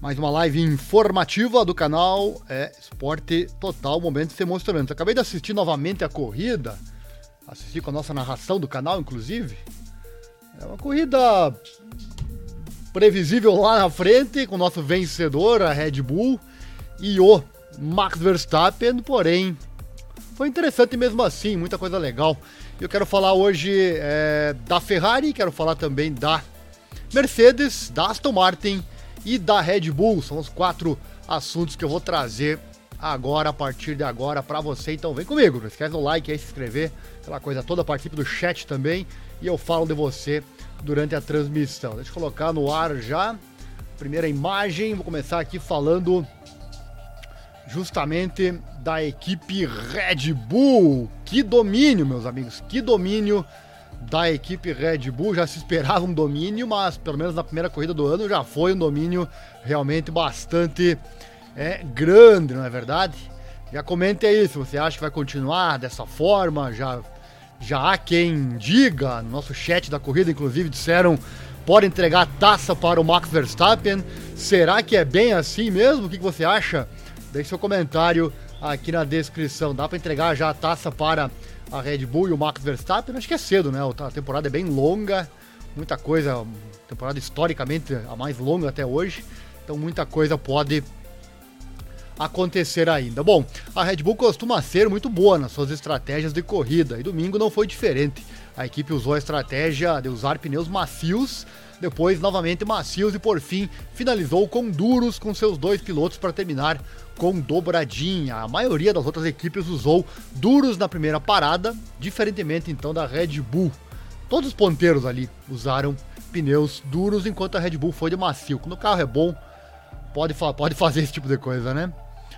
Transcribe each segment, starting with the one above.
Mais uma live informativa do canal é Esporte Total, momentos emocionantes. Acabei de assistir novamente a corrida, assisti com a nossa narração do canal, inclusive. É uma corrida previsível lá na frente, com o nosso vencedor, a Red Bull, e o Max Verstappen, porém, foi interessante mesmo assim, muita coisa legal. Eu quero falar hoje é, da Ferrari, quero falar também da Mercedes, da Aston Martin e da Red Bull. São os quatro assuntos que eu vou trazer agora, a partir de agora, para você. Então vem comigo, não esquece o like aí, se inscrever, aquela coisa toda, participe do chat também e eu falo de você durante a transmissão. Deixa eu colocar no ar já. Primeira imagem, vou começar aqui falando justamente da equipe Red Bull. Que domínio, meus amigos, que domínio da equipe Red Bull. Já se esperava um domínio, mas pelo menos na primeira corrida do ano já foi um domínio realmente bastante é, grande, não é verdade? Já comente aí se você acha que vai continuar dessa forma. Já, já há quem diga, no nosso chat da corrida, inclusive, disseram pode entregar taça para o Max Verstappen. Será que é bem assim mesmo? O que você acha? Deixe seu comentário aqui na descrição. Dá para entregar já a taça para a Red Bull e o Max Verstappen? Acho que é cedo, né? A temporada é bem longa, muita coisa, temporada historicamente a mais longa até hoje. Então muita coisa pode acontecer ainda. Bom, a Red Bull costuma ser muito boa nas suas estratégias de corrida e domingo não foi diferente. A equipe usou a estratégia de usar pneus macios depois novamente macios e por fim finalizou com duros com seus dois pilotos para terminar com dobradinha. A maioria das outras equipes usou duros na primeira parada, diferentemente então da Red Bull. Todos os ponteiros ali usaram pneus duros enquanto a Red Bull foi de macio. Quando o carro é bom, pode, pode fazer esse tipo de coisa, né?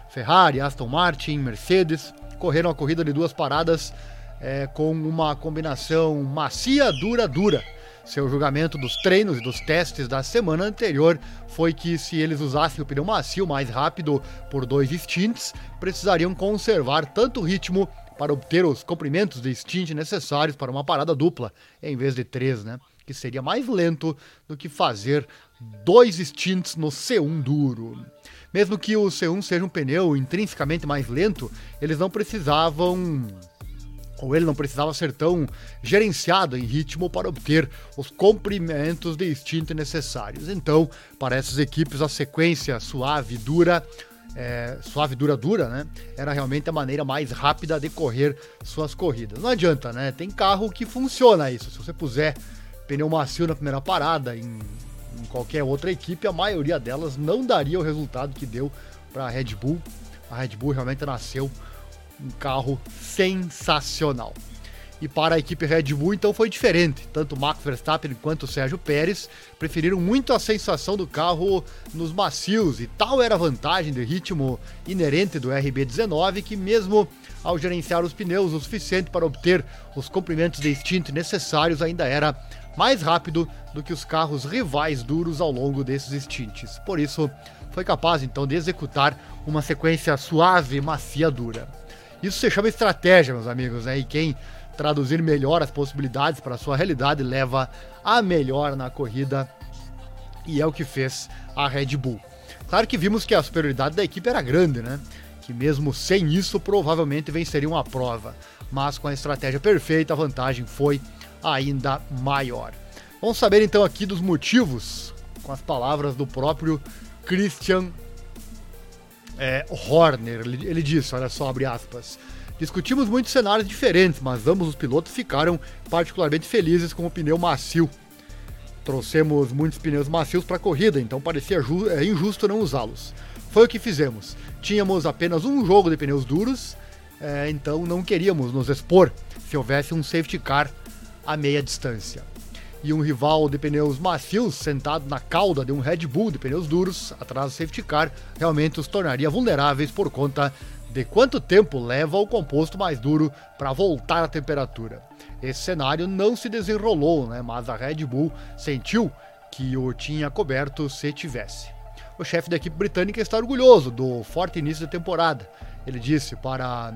Ferrari, Aston Martin, Mercedes correram a corrida de duas paradas é, com uma combinação macia, dura, dura. Seu julgamento dos treinos e dos testes da semana anterior foi que se eles usassem o pneu macio mais rápido por dois stints, precisariam conservar tanto ritmo para obter os comprimentos de stint necessários para uma parada dupla, em vez de três, né? Que seria mais lento do que fazer dois stints no C1 duro. Mesmo que o C1 seja um pneu intrinsecamente mais lento, eles não precisavam ou ele não precisava ser tão gerenciado em ritmo para obter os comprimentos de instinto necessários. Então, para essas equipes, a sequência suave, dura, é, suave, dura, dura, né? Era realmente a maneira mais rápida de correr suas corridas. Não adianta, né? Tem carro que funciona isso. Se você puser pneu macio na primeira parada, em, em qualquer outra equipe, a maioria delas não daria o resultado que deu para a Red Bull. A Red Bull realmente nasceu um carro sensacional. E para a equipe Red Bull, então foi diferente. Tanto Max Verstappen quanto Sérgio Pérez preferiram muito a sensação do carro nos macios, e tal era a vantagem de ritmo inerente do RB19 que, mesmo ao gerenciar os pneus o suficiente para obter os comprimentos de instinto necessários, ainda era mais rápido do que os carros rivais duros ao longo desses instintes. Por isso, foi capaz então de executar uma sequência suave, macia, dura. Isso se chama estratégia, meus amigos, né? E quem traduzir melhor as possibilidades para a sua realidade leva a melhor na corrida e é o que fez a Red Bull. Claro que vimos que a superioridade da equipe era grande, né? Que mesmo sem isso provavelmente venceriam a prova, mas com a estratégia perfeita a vantagem foi ainda maior. Vamos saber então aqui dos motivos com as palavras do próprio Christian é, Horner. Ele, ele disse, olha só, abre aspas. Discutimos muitos cenários diferentes, mas ambos os pilotos ficaram particularmente felizes com o pneu macio. Trouxemos muitos pneus macios para a corrida, então parecia é, injusto não usá-los. Foi o que fizemos. Tínhamos apenas um jogo de pneus duros, é, então não queríamos nos expor se houvesse um safety car a meia distância e um rival de pneus macios sentado na cauda de um Red Bull de pneus duros atrás do safety car realmente os tornaria vulneráveis por conta de quanto tempo leva o composto mais duro para voltar à temperatura. Esse cenário não se desenrolou, né, mas a Red Bull sentiu que o tinha coberto se tivesse. O chefe da equipe britânica está orgulhoso do forte início da temporada. Ele disse para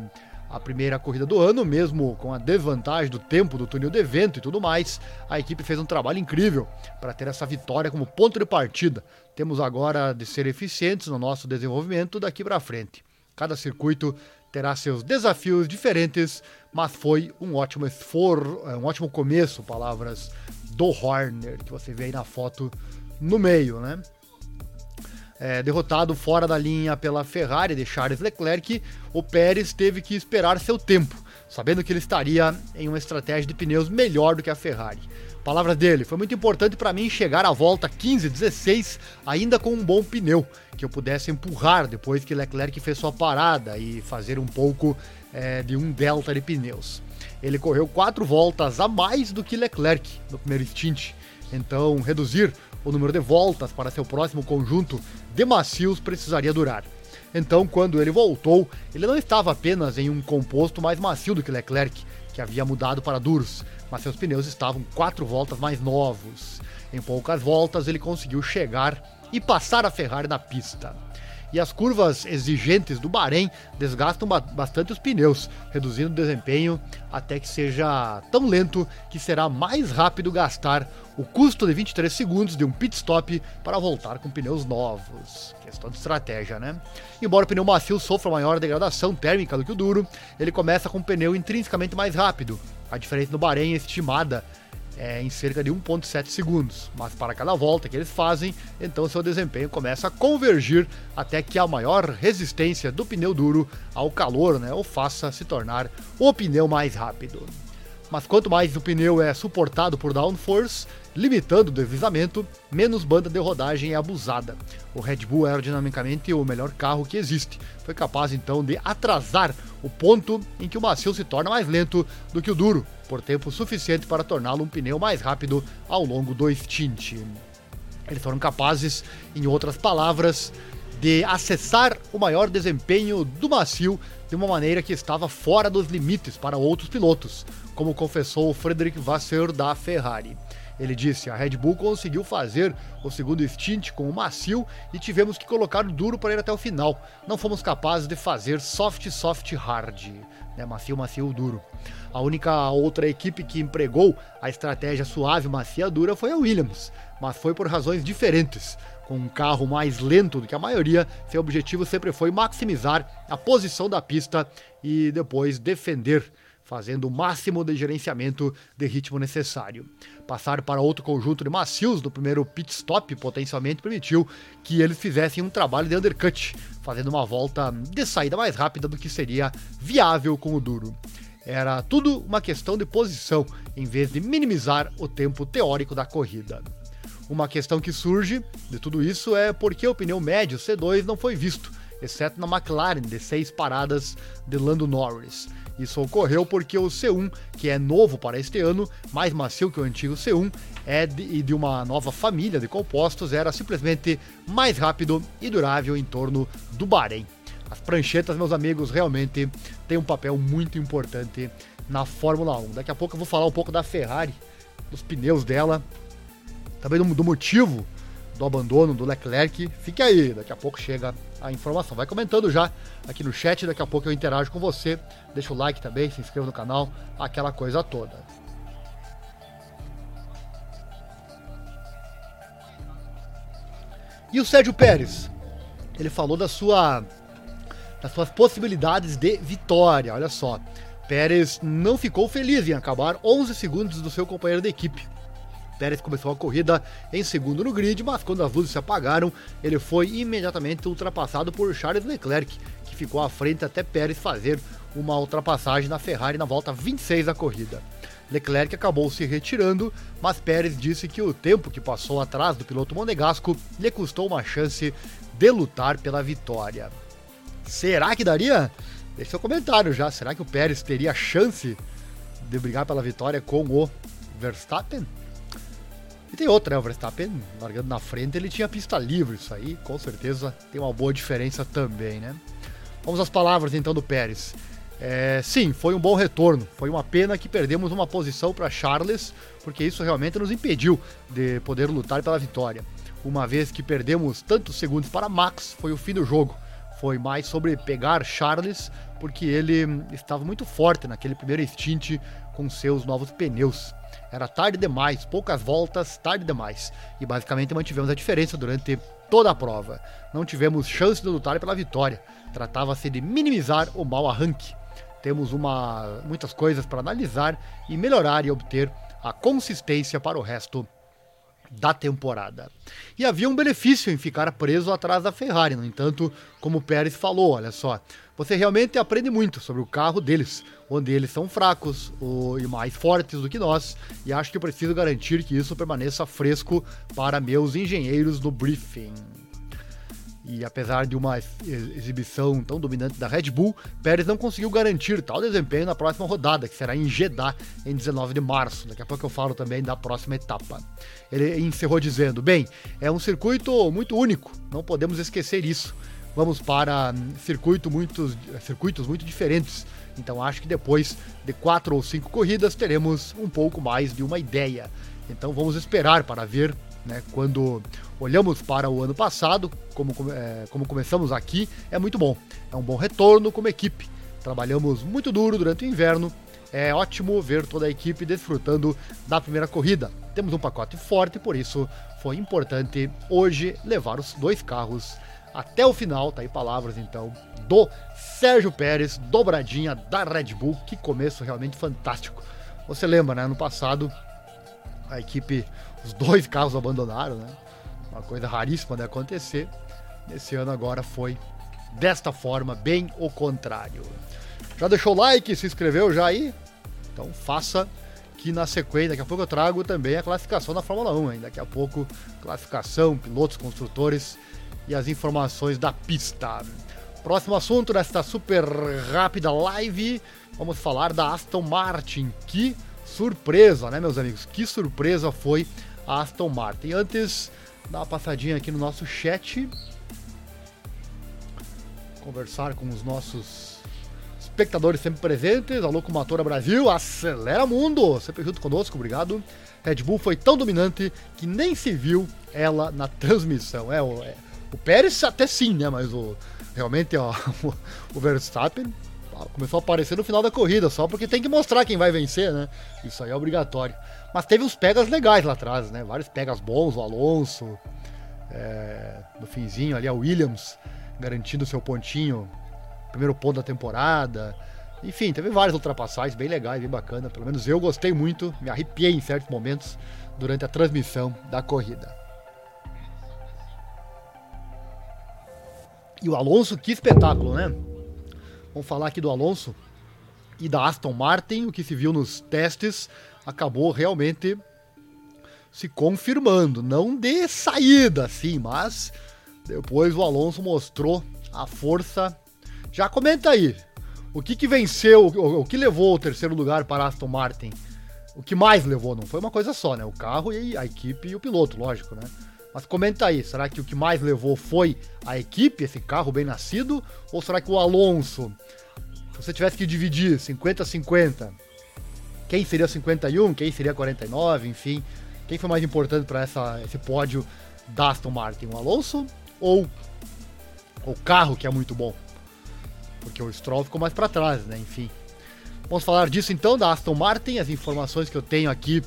a primeira corrida do ano, mesmo com a desvantagem do tempo do túnel do evento e tudo mais, a equipe fez um trabalho incrível para ter essa vitória como ponto de partida. Temos agora de ser eficientes no nosso desenvolvimento daqui para frente. Cada circuito terá seus desafios diferentes, mas foi um ótimo esforço, um ótimo começo, palavras do Horner, que você vê aí na foto no meio, né? É, derrotado fora da linha pela Ferrari de Charles Leclerc, o Pérez teve que esperar seu tempo, sabendo que ele estaria em uma estratégia de pneus melhor do que a Ferrari. Palavras dele, foi muito importante para mim chegar à volta 15, 16, ainda com um bom pneu, que eu pudesse empurrar depois que Leclerc fez sua parada e fazer um pouco é, de um delta de pneus. Ele correu quatro voltas a mais do que Leclerc no primeiro stint, então reduzir o número de voltas para seu próximo conjunto de macios precisaria durar. Então, quando ele voltou, ele não estava apenas em um composto mais macio do que Leclerc, que havia mudado para duros, mas seus pneus estavam quatro voltas mais novos. Em poucas voltas, ele conseguiu chegar e passar a Ferrari na pista e as curvas exigentes do Bahrein desgastam bastante os pneus, reduzindo o desempenho até que seja tão lento que será mais rápido gastar o custo de 23 segundos de um pit stop para voltar com pneus novos. Questão de estratégia, né? Embora o pneu macio sofra maior degradação térmica do que o duro, ele começa com um pneu intrinsecamente mais rápido. A diferença do Bahrein é estimada é, em cerca de 1,7 segundos. Mas para cada volta que eles fazem, então seu desempenho começa a convergir até que a maior resistência do pneu duro ao calor né, o faça se tornar o pneu mais rápido. Mas quanto mais o pneu é suportado por downforce, limitando o deslizamento, menos banda de rodagem é abusada. O Red Bull é aerodinamicamente o melhor carro que existe. Foi capaz então de atrasar o ponto em que o macio se torna mais lento do que o duro, por tempo suficiente para torná-lo um pneu mais rápido ao longo do stint. Eles foram capazes, em outras palavras, de acessar o maior desempenho do macio de uma maneira que estava fora dos limites para outros pilotos, como confessou Frederic Vasseur da Ferrari. Ele disse: a Red Bull conseguiu fazer o segundo stint com o macio e tivemos que colocar o duro para ir até o final. Não fomos capazes de fazer soft, soft, hard. Né? Macio, macio, duro. A única outra equipe que empregou a estratégia suave, macia, dura foi a Williams, mas foi por razões diferentes. Com um carro mais lento do que a maioria, seu objetivo sempre foi maximizar a posição da pista e depois defender fazendo o máximo de gerenciamento de ritmo necessário. Passar para outro conjunto de macios no primeiro pit stop potencialmente permitiu que eles fizessem um trabalho de undercut, fazendo uma volta de saída mais rápida do que seria viável com o duro. Era tudo uma questão de posição, em vez de minimizar o tempo teórico da corrida. Uma questão que surge de tudo isso é por que o pneu médio C2 não foi visto, exceto na McLaren de seis paradas de Lando Norris. Isso ocorreu porque o C1, que é novo para este ano, mais macio que o antigo C1, é de, de uma nova família de compostos, era simplesmente mais rápido e durável em torno do Bahrein. As pranchetas, meus amigos, realmente têm um papel muito importante na Fórmula 1. Daqui a pouco eu vou falar um pouco da Ferrari, dos pneus dela, também do, do motivo do abandono do Leclerc. Fique aí, daqui a pouco chega a informação. Vai comentando já aqui no chat, daqui a pouco eu interajo com você. Deixa o like também, se inscreva no canal, aquela coisa toda. E o Sérgio Pérez? Ele falou da sua das suas possibilidades de vitória. Olha só, Pérez não ficou feliz em acabar 11 segundos do seu companheiro de equipe. Pérez começou a corrida em segundo no grid, mas quando as luzes se apagaram, ele foi imediatamente ultrapassado por Charles Leclerc, que ficou à frente até Pérez fazer uma ultrapassagem na Ferrari na volta 26 da corrida. Leclerc acabou se retirando, mas Pérez disse que o tempo que passou atrás do piloto monegasco lhe custou uma chance de lutar pela vitória. Será que daria? Deixe seu comentário já. Será que o Pérez teria chance de brigar pela vitória com o Verstappen? E tem outra, né? O Verstappen largando na frente, ele tinha pista livre, isso aí com certeza tem uma boa diferença também, né? Vamos às palavras então do Pérez. É, sim, foi um bom retorno. Foi uma pena que perdemos uma posição para Charles, porque isso realmente nos impediu de poder lutar pela vitória. Uma vez que perdemos tantos segundos para Max, foi o fim do jogo. foi mais sobre pegar Charles, porque ele estava muito forte naquele primeiro stint com seus novos pneus. Era tarde demais, poucas voltas, tarde demais. E basicamente mantivemos a diferença durante toda a prova. Não tivemos chance de lutar pela vitória. Tratava-se de minimizar o mau arranque. Temos uma, muitas coisas para analisar e melhorar e obter a consistência para o resto da temporada. E havia um benefício em ficar preso atrás da Ferrari, no entanto, como o Pérez falou, olha só, você realmente aprende muito sobre o carro deles, onde eles são fracos ou, e mais fortes do que nós, e acho que preciso garantir que isso permaneça fresco para meus engenheiros no briefing. E apesar de uma exibição tão dominante da Red Bull, Pérez não conseguiu garantir tal desempenho na próxima rodada, que será em Jeddah, em 19 de março. Daqui a pouco eu falo também da próxima etapa. Ele encerrou dizendo: Bem, é um circuito muito único, não podemos esquecer isso. Vamos para circuito muitos, circuitos muito diferentes. Então acho que depois de quatro ou cinco corridas teremos um pouco mais de uma ideia. Então vamos esperar para ver né? Quando olhamos para o ano passado, como, é, como começamos aqui, é muito bom. É um bom retorno como equipe. Trabalhamos muito duro durante o inverno. É ótimo ver toda a equipe desfrutando da primeira corrida. Temos um pacote forte, por isso foi importante hoje levar os dois carros até o final. Tá aí palavras então do Sérgio Pérez, dobradinha da Red Bull. Que começo realmente fantástico. Você lembra, né? No passado, a equipe os dois carros abandonaram, né? Uma coisa raríssima de acontecer. Nesse ano agora foi desta forma, bem o contrário. Já deixou o like, se inscreveu já aí? Então faça que na sequência, daqui a pouco eu trago também a classificação da Fórmula 1, hein? daqui a pouco classificação, pilotos, construtores e as informações da pista. Próximo assunto desta super rápida live, vamos falar da Aston Martin. Que surpresa, né, meus amigos? Que surpresa foi Aston Martin. Antes, dar uma passadinha aqui no nosso chat. Conversar com os nossos espectadores sempre presentes. A Locomotora Brasil, acelera mundo! Sempre junto conosco, obrigado. Red Bull foi tão dominante que nem se viu ela na transmissão. É, é, o Pérez até sim, né? Mas o, realmente ó, o, Verstappen começou a aparecer no final da corrida, só porque tem que mostrar quem vai vencer, né? Isso aí é obrigatório. Mas teve uns pegas legais lá atrás, né? Vários pegas bons, o Alonso, é, no finzinho ali, a Williams garantindo seu pontinho, primeiro ponto da temporada. Enfim, teve várias ultrapassagens bem legais, bem bacana. Pelo menos eu gostei muito, me arrepiei em certos momentos durante a transmissão da corrida. E o Alonso, que espetáculo, né? Vamos falar aqui do Alonso e da Aston Martin. O que se viu nos testes acabou realmente se confirmando. Não de saída, sim, mas depois o Alonso mostrou a força. Já comenta aí. O que, que venceu, o, que levou o terceiro lugar para Aston Martin? O que mais levou? Não foi uma coisa só, né? O carro e a equipe e o piloto, lógico, né? Mas comenta aí, será que o que mais levou foi a equipe, esse carro bem nascido? Ou será que o Alonso, se você tivesse que dividir 50-50, quem seria 51, quem seria 49, enfim, quem foi mais importante para esse pódio da Aston Martin? O Alonso ou o carro que é muito bom? Porque o Stroll ficou mais para trás, né? Enfim. Vamos falar disso então, da Aston Martin, as informações que eu tenho aqui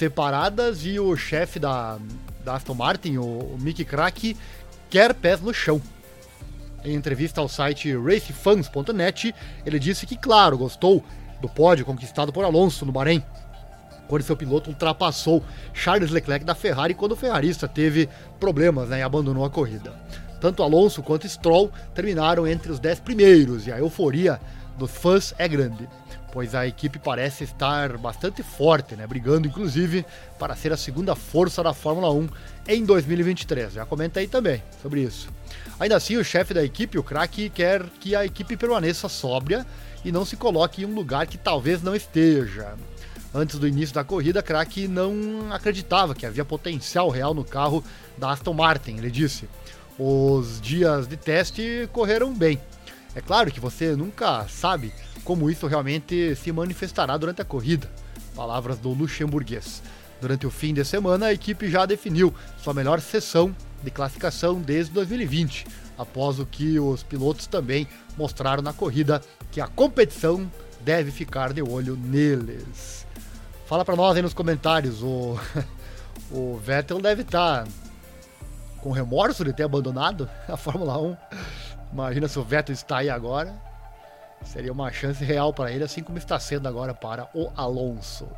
separadas e o chefe da, da Aston Martin, o, o Mick Crack, quer pés no chão. Em entrevista ao site racefans.net, ele disse que, claro, gostou do pódio conquistado por Alonso no Bahrein, quando seu piloto ultrapassou Charles Leclerc da Ferrari quando o ferrarista teve problemas né, e abandonou a corrida. Tanto Alonso quanto Stroll terminaram entre os 10 primeiros e a euforia dos fãs é grande pois a equipe parece estar bastante forte, né? brigando inclusive para ser a segunda força da Fórmula 1 em 2023. Já comenta aí também sobre isso. Ainda assim, o chefe da equipe, o craque, quer que a equipe permaneça sóbria e não se coloque em um lugar que talvez não esteja. Antes do início da corrida, Crack não acreditava que havia potencial real no carro da Aston Martin. Ele disse: os dias de teste correram bem. É claro que você nunca sabe como isso realmente se manifestará durante a corrida. Palavras do luxemburguês. Durante o fim de semana, a equipe já definiu sua melhor sessão de classificação desde 2020, após o que os pilotos também mostraram na corrida, que a competição deve ficar de olho neles. Fala para nós aí nos comentários, o, o Vettel deve estar tá com remorso de ter abandonado a Fórmula 1. Imagina se o Vettel está aí agora. Seria uma chance real para ele, assim como está sendo agora para o Alonso.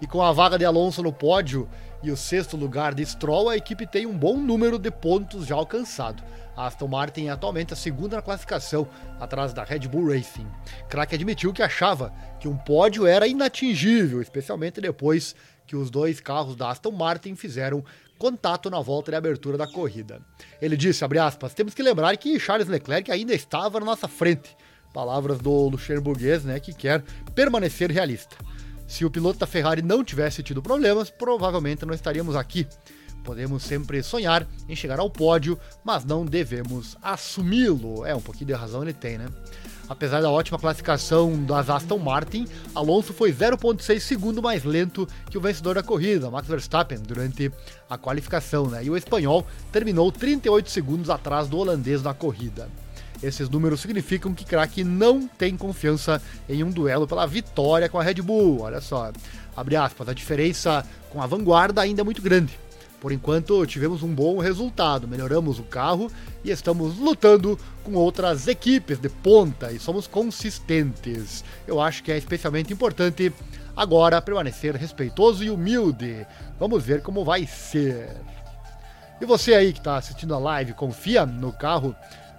E com a vaga de Alonso no pódio e o sexto lugar de Stroll, a equipe tem um bom número de pontos já alcançado. A Aston Martin é atualmente a segunda na classificação, atrás da Red Bull Racing. Crack admitiu que achava que um pódio era inatingível, especialmente depois que os dois carros da Aston Martin fizeram contato na volta de abertura da corrida. Ele disse, aspas, temos que lembrar que Charles Leclerc ainda estava na nossa frente. Palavras do Luxemburguês, né, que quer permanecer realista. Se o piloto da Ferrari não tivesse tido problemas, provavelmente não estaríamos aqui. Podemos sempre sonhar em chegar ao pódio, mas não devemos assumi-lo. É, um pouquinho de razão ele tem, né? Apesar da ótima classificação das Aston Martin, Alonso foi 0,6 segundo mais lento que o vencedor da corrida, Max Verstappen, durante a qualificação, né? E o espanhol terminou 38 segundos atrás do holandês na corrida. Esses números significam que Crack não tem confiança em um duelo pela vitória com a Red Bull. Olha só, abre aspas, a diferença com a vanguarda ainda é muito grande. Por enquanto, tivemos um bom resultado, melhoramos o carro e estamos lutando com outras equipes de ponta e somos consistentes. Eu acho que é especialmente importante agora permanecer respeitoso e humilde. Vamos ver como vai ser. E você aí que está assistindo a live, confia no carro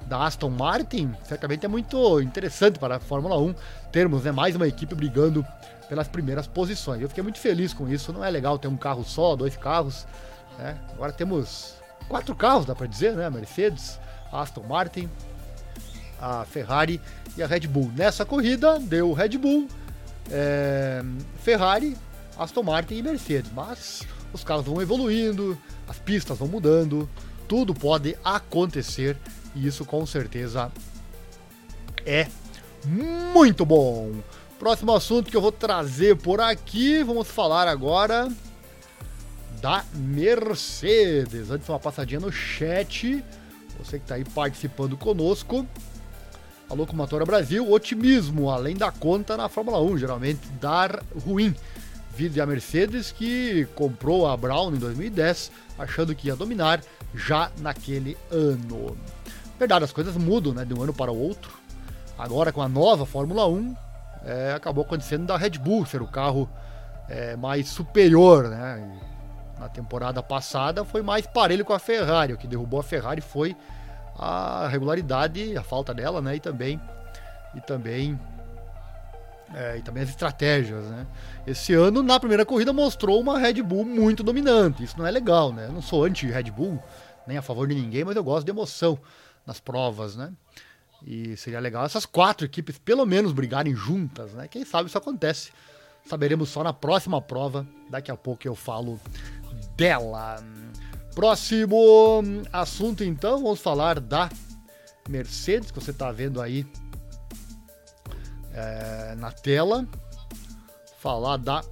da Aston Martin? Certamente é muito interessante para a Fórmula 1 termos né, mais uma equipe brigando pelas primeiras posições. Eu fiquei muito feliz com isso. Não é legal ter um carro só, dois carros. Né? Agora temos quatro carros, dá para dizer, né? A Mercedes, a Aston Martin, a Ferrari e a Red Bull. Nessa corrida deu Red Bull, é, Ferrari, Aston Martin e Mercedes. Mas os carros vão evoluindo, as pistas vão mudando, tudo pode acontecer e isso com certeza é muito bom. Próximo assunto que eu vou trazer por aqui, vamos falar agora da Mercedes. Antes, uma passadinha no chat. Você que está aí participando conosco. A Locomotora Brasil, otimismo além da conta na Fórmula 1, geralmente dar ruim. Vide a Mercedes que comprou a Brown em 2010, achando que ia dominar já naquele ano. Verdade, as coisas mudam né, de um ano para o outro. Agora com a nova Fórmula 1, é, acabou acontecendo da Red Bull ser o carro é, mais superior, né? na temporada passada foi mais parelho com a Ferrari. O que derrubou a Ferrari foi a regularidade, a falta dela, né? E também, e também, é, e também as estratégias, né? Esse ano, na primeira corrida, mostrou uma Red Bull muito dominante. Isso não é legal, né? Eu não sou anti-Red Bull, nem a favor de ninguém, mas eu gosto de emoção nas provas, né? E seria legal essas quatro equipes pelo menos brigarem juntas, né? Quem sabe isso acontece. Saberemos só na próxima prova. Daqui a pouco eu falo dela. Próximo assunto, então, vamos falar da Mercedes, que você está vendo aí é, na tela. Falar da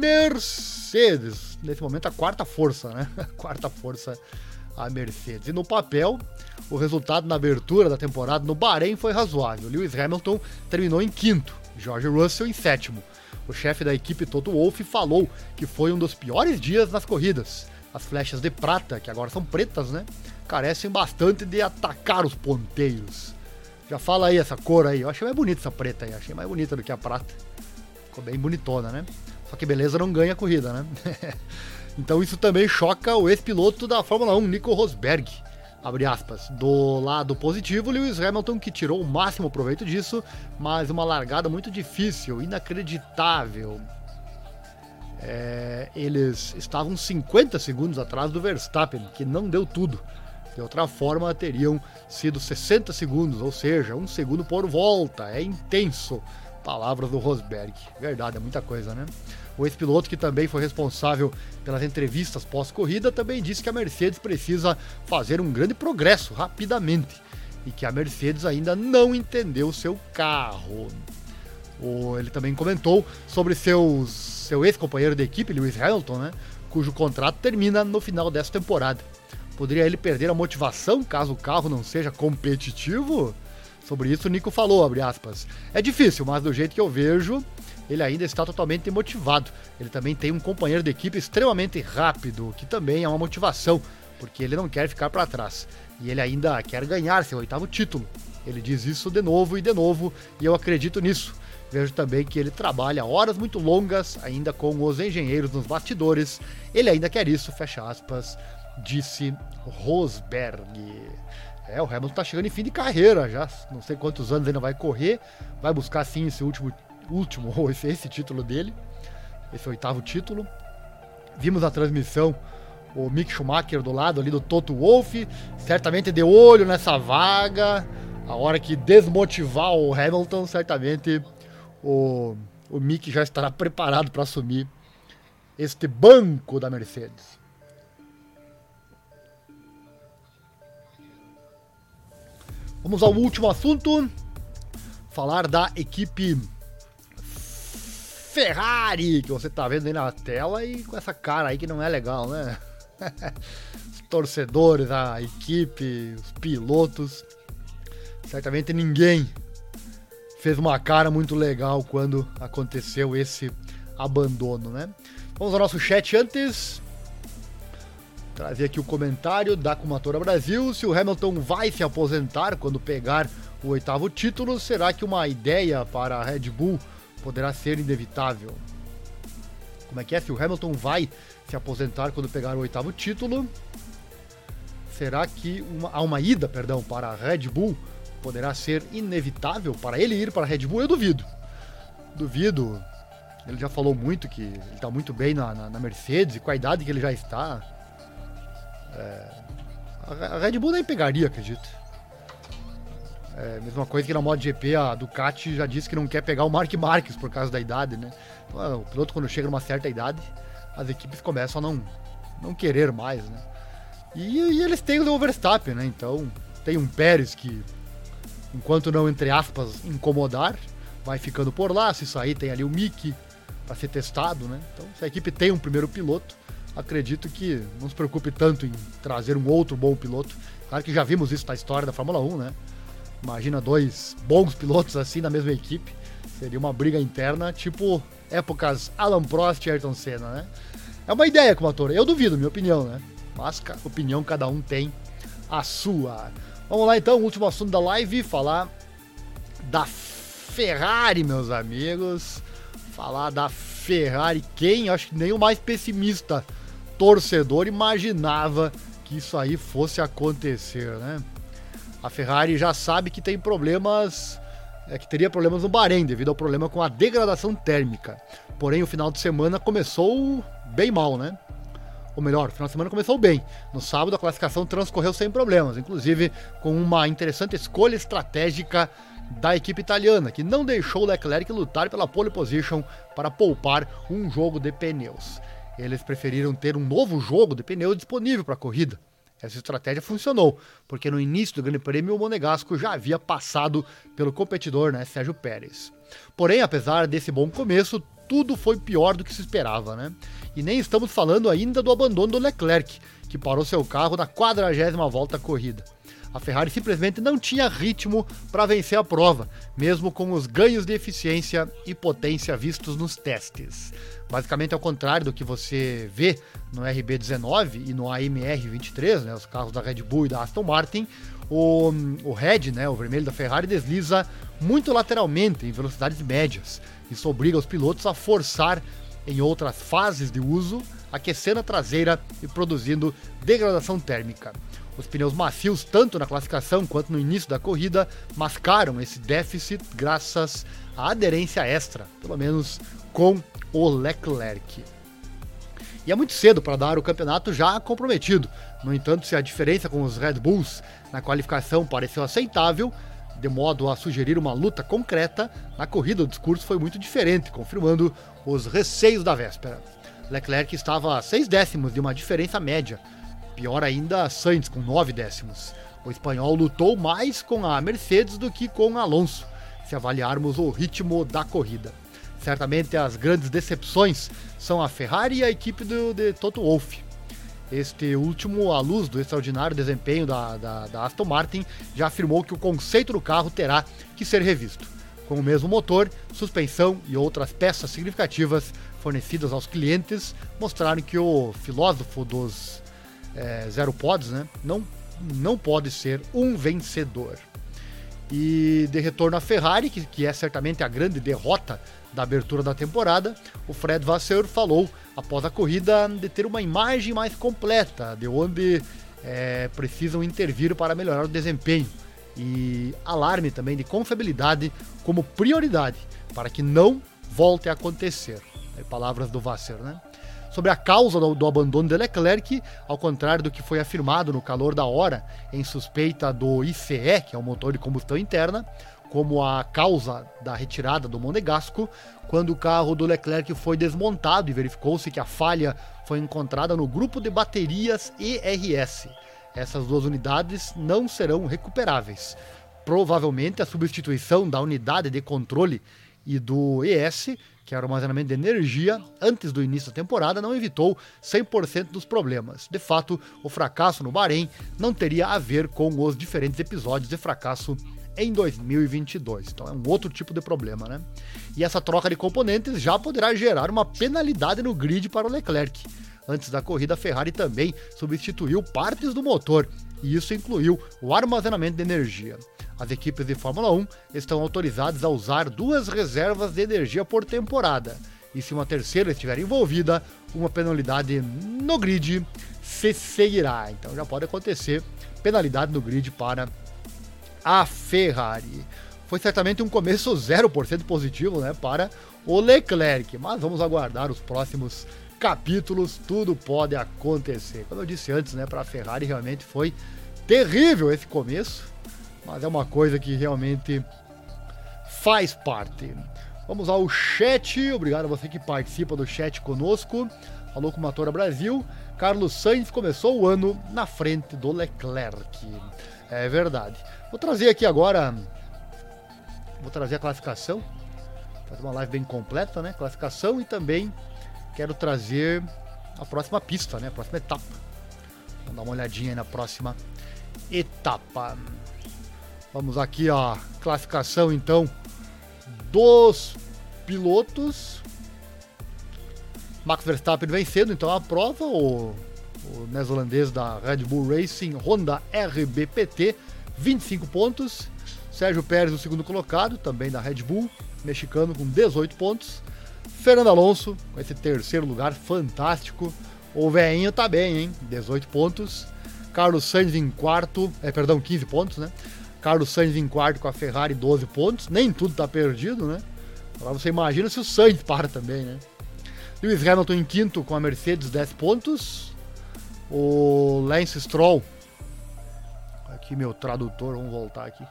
Mercedes. Nesse momento, a quarta força, né? A quarta força, a Mercedes. E no papel, o resultado na abertura da temporada no Bahrein foi razoável. Lewis Hamilton terminou em quinto, George Russell em sétimo. O chefe da equipe, Toto Wolff, falou que foi um dos piores dias nas corridas. As flechas de prata, que agora são pretas, né? Carecem bastante de atacar os ponteiros. Já fala aí essa cor aí. Eu achei mais bonita essa preta aí. Achei mais bonita do que a prata. Ficou bem bonitona, né? Só que beleza não ganha corrida, né? então isso também choca o ex-piloto da Fórmula 1, Nico Rosberg abre aspas, do lado positivo, Lewis Hamilton que tirou o máximo proveito disso, mas uma largada muito difícil, inacreditável. É, eles estavam 50 segundos atrás do Verstappen, que não deu tudo. De outra forma, teriam sido 60 segundos, ou seja, um segundo por volta. É intenso. Palavras do Rosberg. Verdade, é muita coisa, né? O ex-piloto, que também foi responsável pelas entrevistas pós-corrida, também disse que a Mercedes precisa fazer um grande progresso rapidamente e que a Mercedes ainda não entendeu seu carro. Ele também comentou sobre seus, seu ex-companheiro de equipe, Lewis Hamilton, né, cujo contrato termina no final dessa temporada. Poderia ele perder a motivação caso o carro não seja competitivo? Sobre isso o Nico falou, abre aspas. É difícil, mas do jeito que eu vejo, ele ainda está totalmente motivado. Ele também tem um companheiro de equipe extremamente rápido, que também é uma motivação, porque ele não quer ficar para trás. E ele ainda quer ganhar seu oitavo título. Ele diz isso de novo e de novo, e eu acredito nisso. Vejo também que ele trabalha horas muito longas, ainda com os engenheiros nos bastidores. Ele ainda quer isso, fecha aspas, disse Rosberg. É, o Hamilton tá chegando em fim de carreira já. Não sei quantos anos ainda vai correr. Vai buscar sim esse último, último ou esse, esse título dele. Esse oitavo título. Vimos na transmissão o Mick Schumacher do lado ali do Toto Wolff. Certamente de olho nessa vaga. A hora que desmotivar o Hamilton, certamente o, o Mick já estará preparado para assumir este banco da Mercedes. Vamos ao último assunto. Falar da equipe Ferrari, que você tá vendo aí na tela e com essa cara aí que não é legal, né? os torcedores, a equipe, os pilotos. Certamente ninguém fez uma cara muito legal quando aconteceu esse abandono, né? Vamos ao nosso chat antes. Trazer aqui o comentário da Kumatora Brasil. Se o Hamilton vai se aposentar quando pegar o oitavo título, será que uma ideia para a Red Bull poderá ser inevitável? Como é que é? Se o Hamilton vai se aposentar quando pegar o oitavo título, será que uma, há uma ida, perdão, para a Red Bull poderá ser inevitável para ele ir para a Red Bull? Eu duvido. Duvido. Ele já falou muito que ele está muito bem na, na, na, Mercedes e com a idade que ele já está. É, a, Red Bull nem pegaria, acredito. É, mesma coisa que na MotoGP a Ducati já disse que não quer pegar o Mark Marques por causa da idade, né? Então, é, o piloto quando chega numa certa idade, as equipes começam a não, não querer mais, né? E, e eles têm o Verstappen, né? Então tem um Pérez que enquanto não, entre aspas, incomodar, vai ficando por lá. Se sair, tem ali o Mickey para ser testado, né? Então, se a equipe tem um primeiro piloto, acredito que não se preocupe tanto em trazer um outro bom piloto. Claro que já vimos isso na história da Fórmula 1, né? Imagina dois bons pilotos assim na mesma equipe. Seria uma briga interna, tipo épocas Alan Prost e Ayrton Senna, né? É uma ideia como ator. Eu duvido, minha opinião, né? Mas opinião cada um tem a sua. Vamos lá então, último assunto da live, falar da Ferrari, meus amigos. Falar da Ferrari, quem acho que nem o mais pessimista torcedor imaginava que isso aí fosse acontecer, né? A Ferrari já sabe que tem problemas, é, que teria problemas no Bahrein devido ao problema com a degradação térmica. Porém, o final de semana começou bem mal, né? ou melhor, o final de semana começou bem. No sábado a classificação transcorreu sem problemas, inclusive com uma interessante escolha estratégica da equipe italiana, que não deixou Leclerc lutar pela pole position para poupar um jogo de pneus. Eles preferiram ter um novo jogo de pneu disponível para a corrida. Essa estratégia funcionou, porque no início do Grande Prêmio o Monegasco já havia passado pelo competidor, né, Sérgio Pérez. Porém, apesar desse bom começo, tudo foi pior do que se esperava, né? E nem estamos falando ainda do abandono do Leclerc, que parou seu carro na quadragésima volta corrida. A Ferrari simplesmente não tinha ritmo para vencer a prova, mesmo com os ganhos de eficiência e potência vistos nos testes. Basicamente ao contrário do que você vê no RB19 e no AMR23, né, os carros da Red Bull e da Aston Martin, o, o Red, né, o vermelho da Ferrari, desliza muito lateralmente em velocidades médias. Isso obriga os pilotos a forçar em outras fases de uso, aquecendo a traseira e produzindo degradação térmica. Os pneus macios, tanto na classificação quanto no início da corrida, mascaram esse déficit graças à aderência extra, pelo menos com o Leclerc. E é muito cedo para dar o campeonato já comprometido. No entanto, se a diferença com os Red Bulls na qualificação pareceu aceitável, de modo a sugerir uma luta concreta, na corrida o discurso foi muito diferente, confirmando os receios da véspera. Leclerc estava a seis décimos de uma diferença média. Pior ainda, Sainz com nove décimos. O espanhol lutou mais com a Mercedes do que com Alonso, se avaliarmos o ritmo da corrida. Certamente as grandes decepções são a Ferrari e a equipe do, de Toto Wolff. este último, à luz do extraordinário desempenho da, da, da Aston Martin, já afirmou que o conceito do carro terá que ser revisto. Com o mesmo motor, suspensão e outras peças significativas fornecidas aos clientes, mostraram que o filósofo dos é, zero pods né, não, não pode ser um vencedor. E de retorno à Ferrari, que, que é certamente a grande derrota da abertura da temporada, o Fred Vasseur falou após a corrida de ter uma imagem mais completa de onde é, precisam intervir para melhorar o desempenho e alarme também de confiabilidade como prioridade para que não volte a acontecer. É palavras do Vasseur, né? Sobre a causa do, do, abandono de Leclerc, ao contrário do que foi afirmado no calor da hora em suspeita do ICE, que é o motor de combustão interna, como a causa da retirada do Monegasco, quando o carro do Leclerc foi desmontado e verificou-se que a falha foi encontrada no grupo de baterias ERS. Essas duas unidades não serão recuperáveis. Provavelmente a substituição da unidade de controle e do ES que era o armazenamento de energia, antes do início da temporada, não evitou 100% dos problemas. De fato, o fracasso no Bahrein não teria a ver com os diferentes episódios de fracasso em 2022. Então é um outro tipo de problema, né? E essa troca de componentes já poderá gerar uma penalidade no grid para o Leclerc. Antes da corrida, a Ferrari também substituiu partes do motor, e isso incluiu o armazenamento de energia. As equipes de Fórmula 1 estão autorizadas a usar duas reservas de energia por temporada. E se uma terceira estiver envolvida, uma penalidade no grid se seguirá. Então já pode acontecer penalidade no grid para a Ferrari. Foi certamente um começo 0% positivo né, para o Leclerc, mas vamos aguardar os próximos capítulos, tudo pode acontecer. Como eu disse antes, né, para a Ferrari realmente foi terrível esse começo mas é uma coisa que realmente faz parte. Vamos ao chat, obrigado a você que participa do chat conosco. Falou com Motora Brasil. Carlos Sainz começou o ano na frente do Leclerc. É verdade. Vou trazer aqui agora. Vou trazer a classificação. Fazer uma live bem completa, né? Classificação e também quero trazer a próxima pista, né? A próxima etapa. Vamos dar uma olhadinha aí na próxima etapa. Vamos aqui a classificação então dos pilotos. Max Verstappen vencendo então a prova, o, o neozelandês da Red Bull Racing Honda RBPT, 25 pontos. Sérgio Pérez, o segundo colocado, também da Red Bull, mexicano com 18 pontos. Fernando Alonso, com esse terceiro lugar fantástico. O veinho tá bem, hein? 18 pontos. Carlos Sainz em quarto, é, perdão, 15 pontos, né? Carlos Sainz em quarto com a Ferrari 12 pontos, nem tudo tá perdido, né? Agora você imagina se o Sainz para também, né? Lewis Hamilton em quinto com a Mercedes 10 pontos. O Lance Stroll. Aqui meu tradutor, vamos voltar aqui.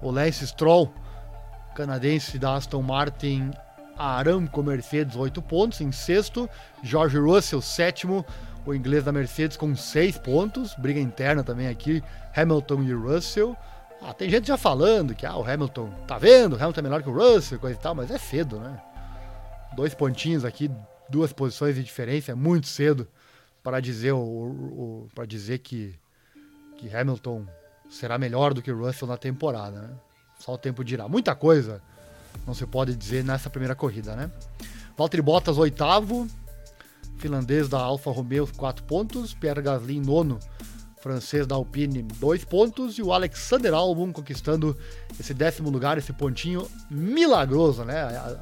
O Lance Stroll, canadense da Aston Martin, Aramco Mercedes 8 pontos em sexto. George Russell sétimo. O inglês da Mercedes com 6 pontos. Briga interna também aqui. Hamilton e Russell. Ah, tem gente já falando que ah, o Hamilton, tá vendo? O Hamilton é melhor que o Russell, coisa e tal, mas é cedo, né? Dois pontinhos aqui, duas posições de diferença, é muito cedo para dizer o, o para dizer que que Hamilton será melhor do que o Russell na temporada, né? Só o tempo dirá. Muita coisa não se pode dizer nessa primeira corrida, né? Valtteri Bottas oitavo, finlandês da Alfa Romeo quatro pontos, Pierre Gasly nono francês da Alpine, dois pontos, e o Alexander Albon conquistando esse décimo lugar, esse pontinho milagroso, né?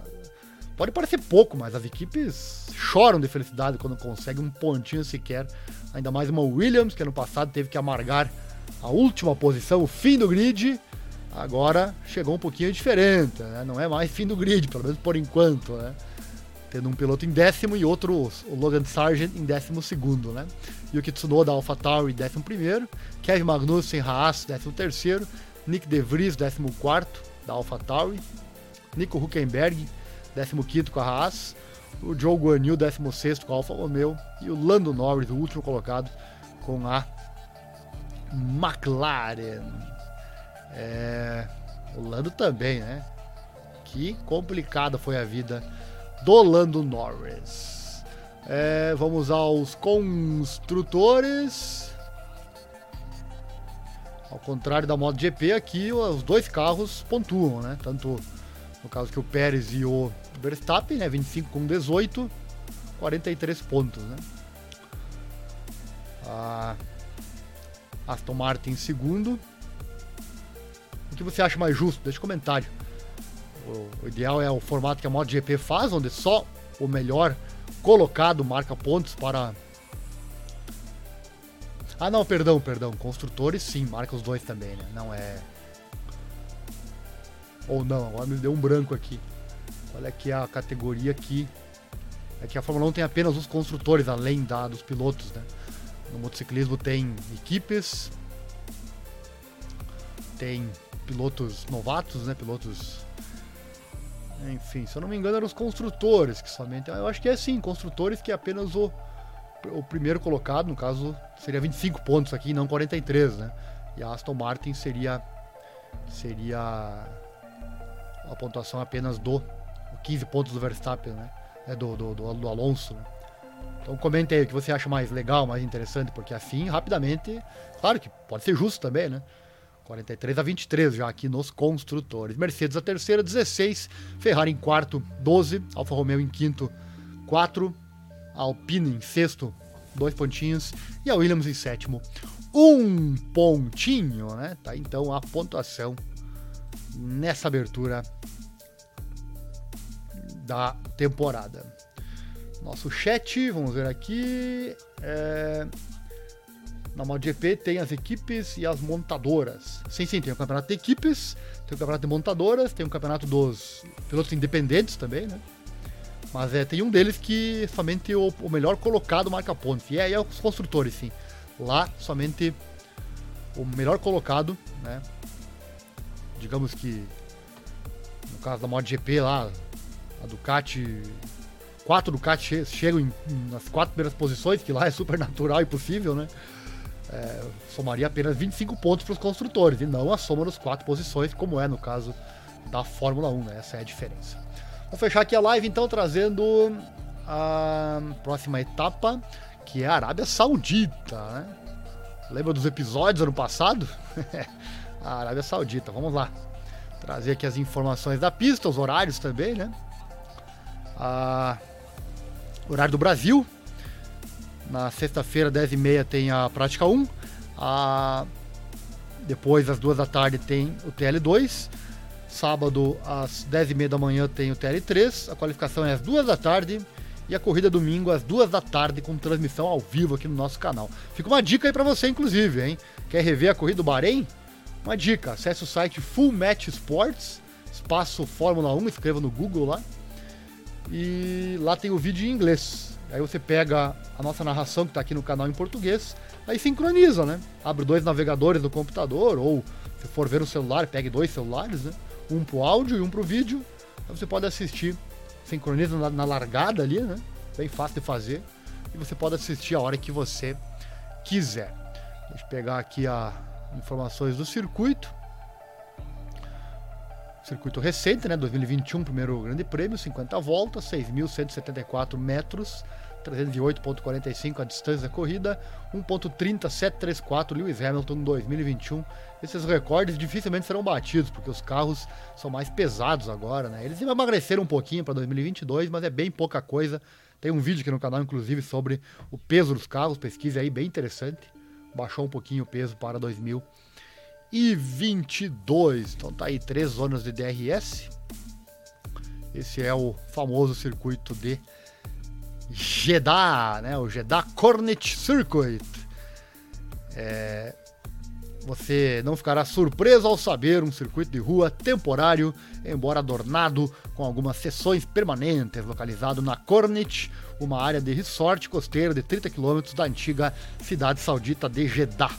Pode parecer pouco, mas as equipes choram de felicidade quando conseguem um pontinho sequer. Ainda mais uma Williams, que ano passado teve que amargar a última posição, o fim do grid. Agora chegou um pouquinho diferente, né? Não é mais fim do grid, pelo menos por enquanto, né? Tendo um piloto em décimo e outro, o Logan Sargent, em décimo segundo, né? Yuki Tsunoda, AlphaTauri, décimo primeiro, Kevin Magnussen, Haas, décimo terceiro, Nick De Vries, décimo quarto, da AlphaTauri, Nico Huckenberg, décimo quinto com a Haas, o Joe Guanyu, décimo sexto com a Alfa Romeo e o Lando Norris, o último colocado, com a McLaren. É... O Lando também, né? Que complicada foi a vida do Lando Norris. É, vamos aos construtores. Ao contrário da MotoGP, aqui os dois carros pontuam, né? Tanto no caso que o Pérez e o Verstappen, né? 25 com 18, 43 pontos, né? Aston Martin em segundo. O que você acha mais justo? Deixa um comentário. O, ideal é o formato que a MotoGP faz, onde só o melhor colocado marca pontos para ah, não, perdão, perdão. Construtores, sim, marca os dois também, né? Não é. Ou não, agora me deu um branco aqui. Olha aqui a categoria aqui. É que a Fórmula 1 tem apenas os construtores, além da, dos pilotos, né? No motociclismo tem equipes, tem pilotos novatos, né? Pilotos. Enfim, se eu não me engano, eram os construtores que somente. Eu acho que é sim, construtores que apenas o o primeiro colocado, no caso, seria 25 pontos aqui, não 43, né? E a Aston Martin seria seria a pontuação apenas do 15 pontos do Verstappen, né? É do, do, do, do Alonso, né? Então comente aí o que você acha mais legal, mais interessante, porque assim, rapidamente, claro que pode ser justo também, né? 43 a 23 já aqui nos construtores. Mercedes a terceira, 16. Ferrari em quarto, 12. Alfa Romeo em quinto, 4. Alpine em sexto, dois pontinhos. E a Williams em sétimo, um pontinho, né? Tá então a pontuação nessa abertura da temporada. Nosso chat, vamos ver aqui. É... Na MotoGP tem as equipes e as montadoras. Sim, sim, tem o campeonato de equipes, tem o campeonato de montadoras, tem o campeonato dos pilotos independentes também, né? Mas é, tem um deles que somente o, o melhor colocado marca pontos. E é, é os construtores, sim. Lá, somente o melhor colocado, né? Digamos que no caso da MotoGP lá, a Ducati. Quatro Ducati chegam em, nas quatro primeiras posições, que lá é super natural e possível, né? É, somaria apenas 25 pontos para os construtores, e não a soma das quatro posições, como é no caso da Fórmula 1, né? Essa é a diferença. Vou fechar aqui a live então trazendo a próxima etapa, que é a Arábia Saudita, né? Lembra dos episódios ano passado? a Arábia Saudita, vamos lá. Trazer aqui as informações da pista, os horários também, né? Horário do Brasil. Na sexta-feira, 10h30, tem a prática 1. A... Depois, às duas da tarde, tem o TL2. Sábado, às 10h30 da manhã, tem o TL3. A qualificação é às 2 da tarde. E a corrida domingo às 2 da tarde, com transmissão ao vivo aqui no nosso canal. Fica uma dica aí para você, inclusive, hein? Quer rever a corrida do Bahrein? Uma dica: acesse o site Full Match Sports, espaço Fórmula 1, escreva no Google lá. E lá tem o vídeo em inglês. Aí você pega a nossa narração que está aqui no canal em português, aí sincroniza, né? Abre dois navegadores do computador, ou se for ver o celular, pegue dois celulares, né? um pro áudio e um pro vídeo. Então você pode assistir, sincroniza na, na largada ali, né? Bem fácil de fazer. E você pode assistir a hora que você quiser. Deixa eu pegar aqui as informações do circuito. Circuito recente, né? 2021, primeiro grande prêmio, 50 voltas, 6.174 metros. 308.45 a distância da corrida, 1.30734 Lewis Hamilton 2021. Esses recordes dificilmente serão batidos, porque os carros são mais pesados agora, né? Eles emagreceram um pouquinho para 2022, mas é bem pouca coisa. Tem um vídeo aqui no canal, inclusive, sobre o peso dos carros, pesquise aí, bem interessante. Baixou um pouquinho o peso para 2022. Então tá aí, três zonas de DRS. Esse é o famoso circuito de Jeddah, né? O Jeddah Cornet Circuit. É, você não ficará surpreso ao saber um circuito de rua temporário, embora adornado com algumas seções permanentes, localizado na Cornet, uma área de resort costeiro de 30 km da antiga cidade saudita de Jeddah.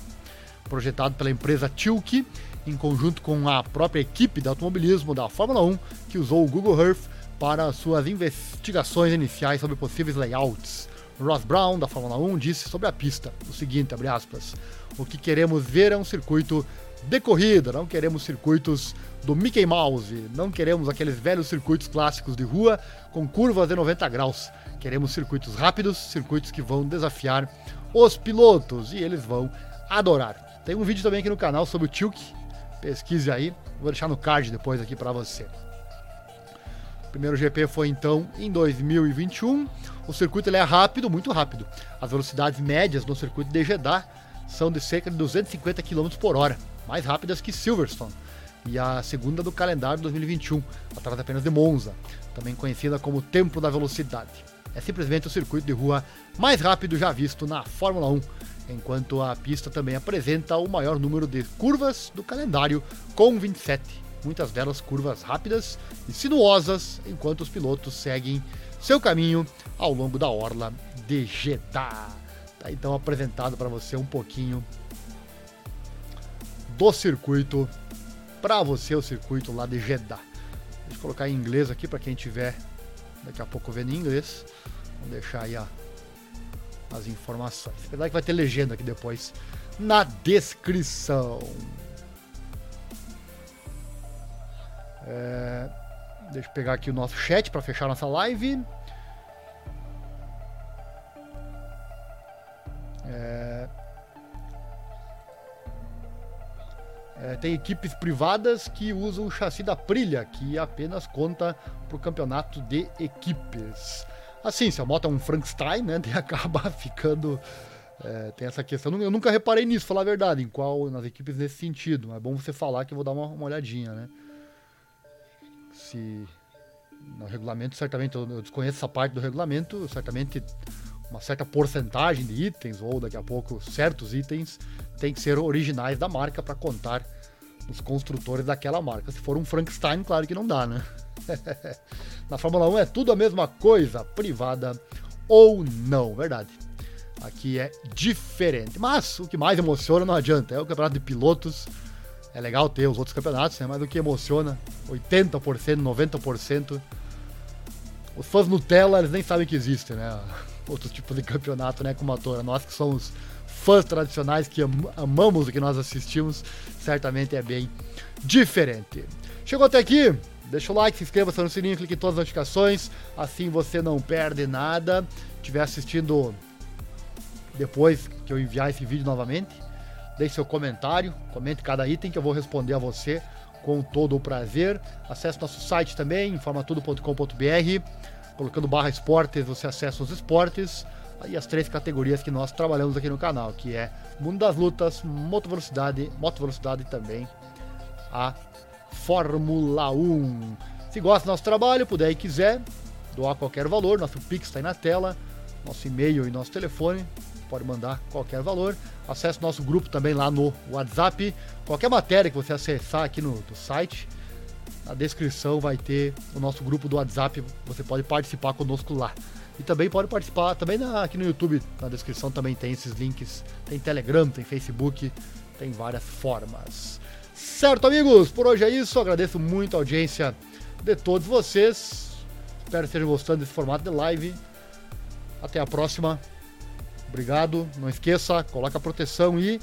Projetado pela empresa Tilke, em conjunto com a própria equipe de automobilismo da Fórmula 1, que usou o Google Earth para suas investigações iniciais sobre possíveis layouts Ross Brown, da Fórmula 1, disse sobre a pista o seguinte, aspas, o que queremos ver é um circuito de corrida, não queremos circuitos do Mickey Mouse, não queremos aqueles velhos circuitos clássicos de rua com curvas de 90 graus. Queremos circuitos rápidos, circuitos que vão desafiar os pilotos e eles vão adorar. Tem um vídeo também aqui no canal sobre o Tilk, pesquise aí, vou deixar no card depois aqui para você. O primeiro GP foi então em 2021. O circuito ele é rápido, muito rápido. As velocidades médias no circuito de Jeddah são de cerca de 250 km por hora, mais rápidas que Silverstone. E a segunda do calendário 2021, atrás apenas de Monza, também conhecida como Templo da Velocidade. É simplesmente o circuito de rua mais rápido já visto na Fórmula 1, enquanto a pista também apresenta o maior número de curvas do calendário, com 27 muitas delas curvas rápidas e sinuosas, enquanto os pilotos seguem seu caminho ao longo da orla de Jeddah. Tá então apresentado para você um pouquinho do circuito, para você o circuito lá de Jeddah. Deixa eu colocar em inglês aqui para quem tiver daqui a pouco vendo em inglês. Vamos deixar aí a, as informações. Apesar que vai ter legenda aqui depois na descrição. É, deixa eu pegar aqui o nosso chat para fechar nossa live. É, é, tem equipes privadas que usam o chassi da Prilha, que apenas conta para o campeonato de equipes. Assim, se a moto é um Frankenstein, né, acaba ficando é, tem essa questão. Eu nunca reparei nisso, falar a verdade, em qual nas equipes nesse sentido. É bom você falar que eu vou dar uma, uma olhadinha, né? se no regulamento, certamente eu desconheço essa parte do regulamento, certamente uma certa porcentagem de itens ou daqui a pouco certos itens tem que ser originais da marca para contar os construtores daquela marca. Se for um Frankenstein, claro que não dá, né? Na Fórmula 1 é tudo a mesma coisa, privada ou não, verdade. Aqui é diferente. Mas o que mais emociona não adianta, é o campeonato de pilotos é legal ter os outros campeonatos, né? Mas o que emociona, 80%, 90%. Os fãs Nutella, eles nem sabem que existe, né? Outro tipo de campeonato, né, com motor. Nós que somos fãs tradicionais, que am amamos o que nós assistimos, certamente é bem diferente. Chegou até aqui? Deixa o like, se inscreva, aciona no sininho, clique em todas as notificações, assim você não perde nada. Estiver assistindo depois que eu enviar esse vídeo novamente, deixe seu comentário, comente cada item que eu vou responder a você com todo o prazer. Acesse nosso site também, informatudo.com.br. Colocando barra esportes, você acessa os esportes e as três categorias que nós trabalhamos aqui no canal, que é Mundo das Lutas, Moto Velocidade, Moto Velocidade e também a Fórmula 1. Se gosta do nosso trabalho, puder e quiser doar qualquer valor, nosso Pix está aí na tela, nosso e-mail e nosso telefone, pode mandar qualquer valor. Acesse nosso grupo também lá no WhatsApp. Qualquer matéria que você acessar aqui no, no site, na descrição vai ter o nosso grupo do WhatsApp. Você pode participar conosco lá. E também pode participar também na, aqui no YouTube. Na descrição também tem esses links. Tem Telegram, tem Facebook, tem várias formas. Certo, amigos? Por hoje é isso. Agradeço muito a audiência de todos vocês. Espero que estejam gostando desse formato de live. Até a próxima. Obrigado. Não esqueça, coloca proteção e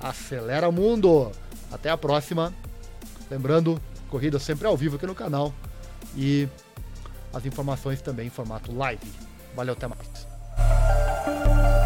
acelera o mundo. Até a próxima. Lembrando, corrida sempre ao vivo aqui no canal e as informações também em formato live. Valeu, até mais.